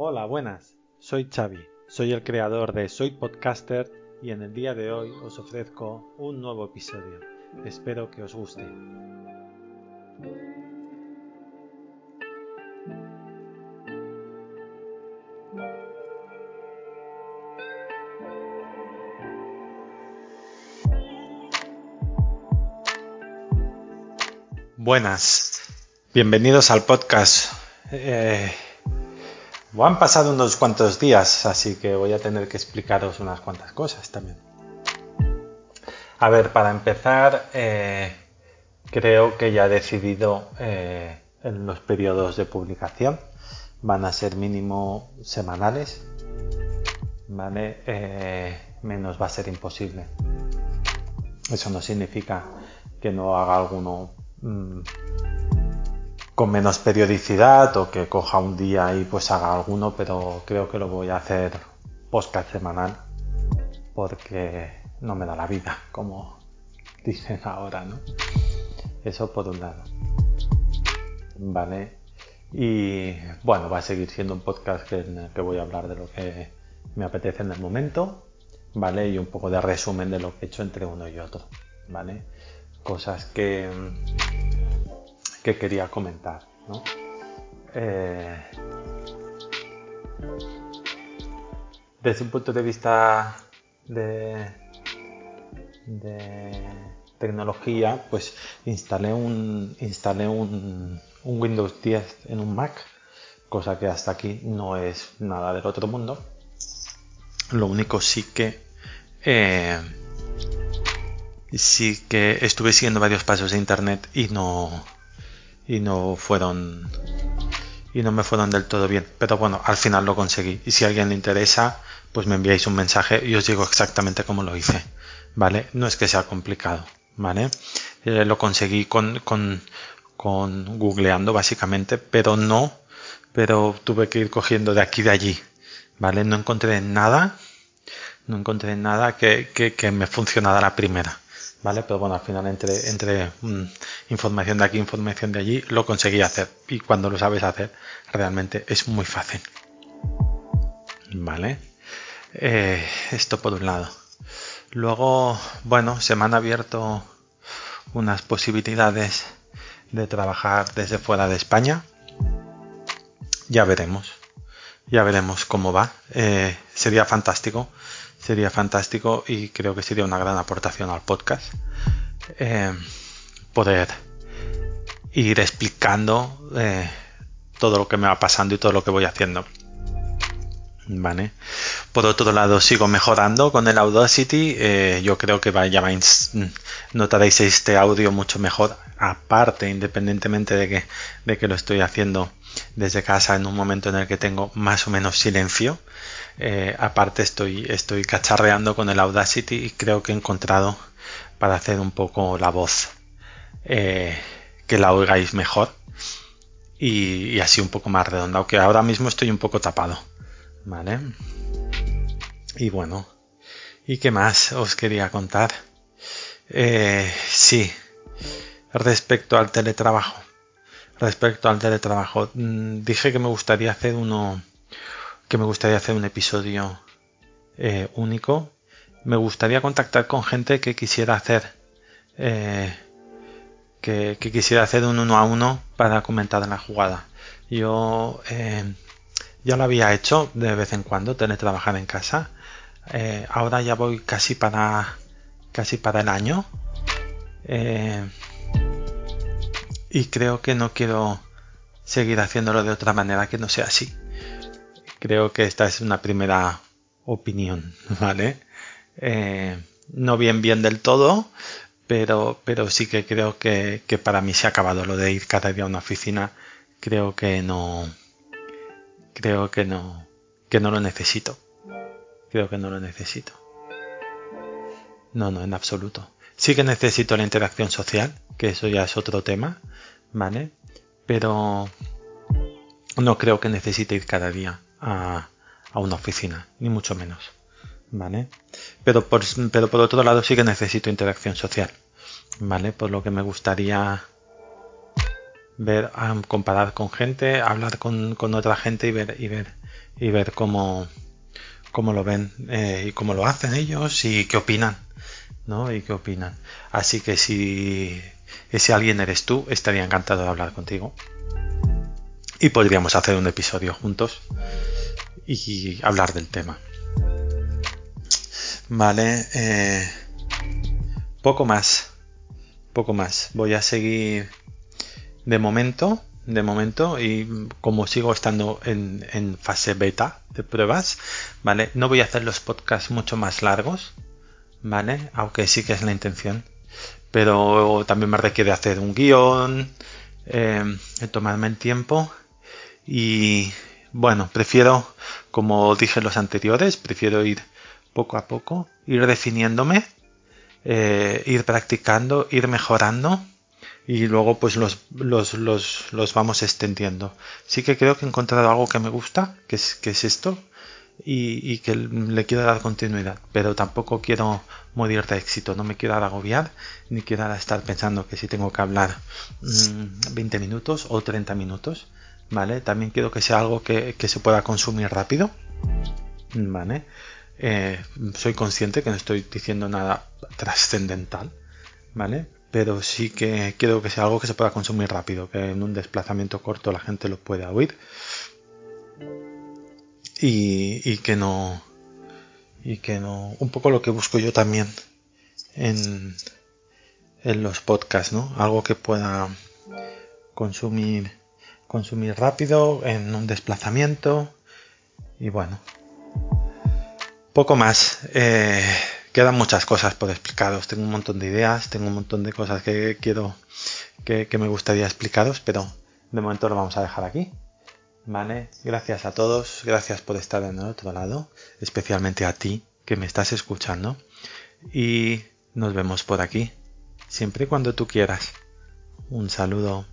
Hola, buenas. Soy Xavi. Soy el creador de Soy Podcaster y en el día de hoy os ofrezco un nuevo episodio. Espero que os guste. Buenas, bienvenidos al podcast. Eh, han pasado unos cuantos días, así que voy a tener que explicaros unas cuantas cosas también. A ver, para empezar, eh, creo que ya he decidido eh, en los periodos de publicación. Van a ser mínimo semanales, ¿vale? Eh, menos va a ser imposible. Eso no significa que no haga alguno mm, con menos periodicidad o que coja un día y pues haga alguno, pero creo que lo voy a hacer podcast semanal porque no me da la vida, como dicen ahora, ¿no? Eso por un lado. Vale. Y bueno, va a seguir siendo un podcast en el que voy a hablar de lo que me apetece en el momento, ¿vale? Y un poco de resumen de lo que he hecho entre uno y otro, ¿vale? Cosas que que quería comentar. Eh, desde un punto de vista de, tecnología, pues instalé un, instalé un, Windows 10 en un Mac, cosa que hasta aquí no es nada del otro mundo. Lo único sí que eh, sí que estuve siguiendo varios pasos de internet y no y no fueron y no me fueron del todo bien. Pero bueno, al final lo conseguí. Y si a alguien le interesa, pues me enviáis un mensaje y os digo exactamente cómo lo hice. ¿Vale? No es que sea complicado. ¿Vale? Eh, lo conseguí con, con, con googleando básicamente, pero no, pero tuve que ir cogiendo de aquí y de allí. ¿Vale? No encontré nada, no encontré nada que, que, que me funcionara la primera. ¿vale? Pero bueno, al final entre, entre mm, información de aquí, información de allí, lo conseguí hacer. Y cuando lo sabes hacer, realmente es muy fácil. ¿Vale? Eh, esto por un lado. Luego, bueno, se me han abierto unas posibilidades de trabajar desde fuera de España. Ya veremos. Ya veremos cómo va. Eh, sería fantástico sería fantástico y creo que sería una gran aportación al podcast eh, poder ir explicando eh, todo lo que me va pasando y todo lo que voy haciendo. Vale. Por otro lado, sigo mejorando con el Audacity. Eh, yo creo que ya vais, notaréis este audio mucho mejor. Aparte, independientemente de que, lo estoy haciendo desde casa en un momento en el que tengo más o menos silencio. Eh, aparte estoy cacharreando con el Audacity y creo que he encontrado para hacer un poco la voz eh, que la oigáis mejor y, así un poco más redonda, aunque ahora mismo estoy un poco tapado. ¿Vale? Y bueno, ¿y qué más os quería contar? Eh, sí, respecto al teletrabajo. Respecto al teletrabajo, mm, dije que me gustaría hacer uno que me gustaría hacer un episodio eh, único. Me gustaría contactar con gente que quisiera hacer eh, que, quisiera hacer un uno a uno para comentar la jugada. Yo eh, ya lo había hecho de vez en cuando, teletrabajar en casa. ahora ya voy casi para casi para el año. y creo que no quiero seguir haciéndolo de otra manera que no sea así. Creo que esta es una primera opinión, ¿vale? Eh, no bien bien del todo, pero, pero sí que creo que, para mí se ha acabado lo de ir cada día a una oficina. Creo que no, creo que no, que no lo necesito. Creo que no lo necesito. No, no, en absoluto. Sí que necesito la interacción social, que eso ya es otro tema, ¿vale? Pero no creo que necesite ir cada día a, una oficina, ni mucho menos. ¿Vale? Pero por, pero por otro lado sí que necesito interacción social. ¿Vale? Por lo que me gustaría ver, comparar con gente, hablar con, otra gente y ver, y ver, y ver cómo, cómo lo ven eh, y cómo lo hacen ellos y qué opinan, ¿no? Y qué opinan. Así que si ese alguien eres tú, estaría encantado de hablar contigo. Y podríamos hacer un episodio juntos y hablar del tema. Vale, eh, poco más, poco más. Voy a seguir de momento, de momento, y como sigo estando en, fase beta de pruebas, ¿vale? No voy a hacer los podcasts mucho más largos, ¿vale? Aunque sí que es la intención. Pero también me requiere hacer un guion, eh, tomarme el tiempo y bueno, prefiero, como dije en los anteriores, prefiero ir poco a poco, ir definiéndome, eh, ir practicando, ir mejorando y luego pues los, los, los, los, vamos extendiendo. Sí que creo que he encontrado algo que me gusta, que es, que es esto, y, y, que le quiero dar continuidad, pero tampoco quiero morir de éxito, no me quiero agobiar, ni quiero estar pensando que si tengo que hablar 20 mm, minutos o 30 minutos, ¿vale? También quiero que sea algo que, que se pueda consumir rápido, ¿vale? Eh, soy consciente que no estoy diciendo nada trascendental, ¿vale? Pero sí que quiero que sea algo que se pueda consumir rápido, que en un desplazamiento corto la gente lo pueda oír y, que no y que no un poco lo que busco yo también en, en los podcasts, ¿no? Algo que pueda consumir consumir rápido en un desplazamiento y bueno poco más. Eh, quedan muchas cosas por explicaros. Tengo un montón de ideas, tengo un montón de cosas que quiero, que, me gustaría explicaros, pero de momento lo vamos a dejar aquí. Vale, gracias a todos, gracias por estar en el otro lado, especialmente a ti que me estás escuchando. Y nos vemos por aquí, siempre y cuando tú quieras. Un saludo.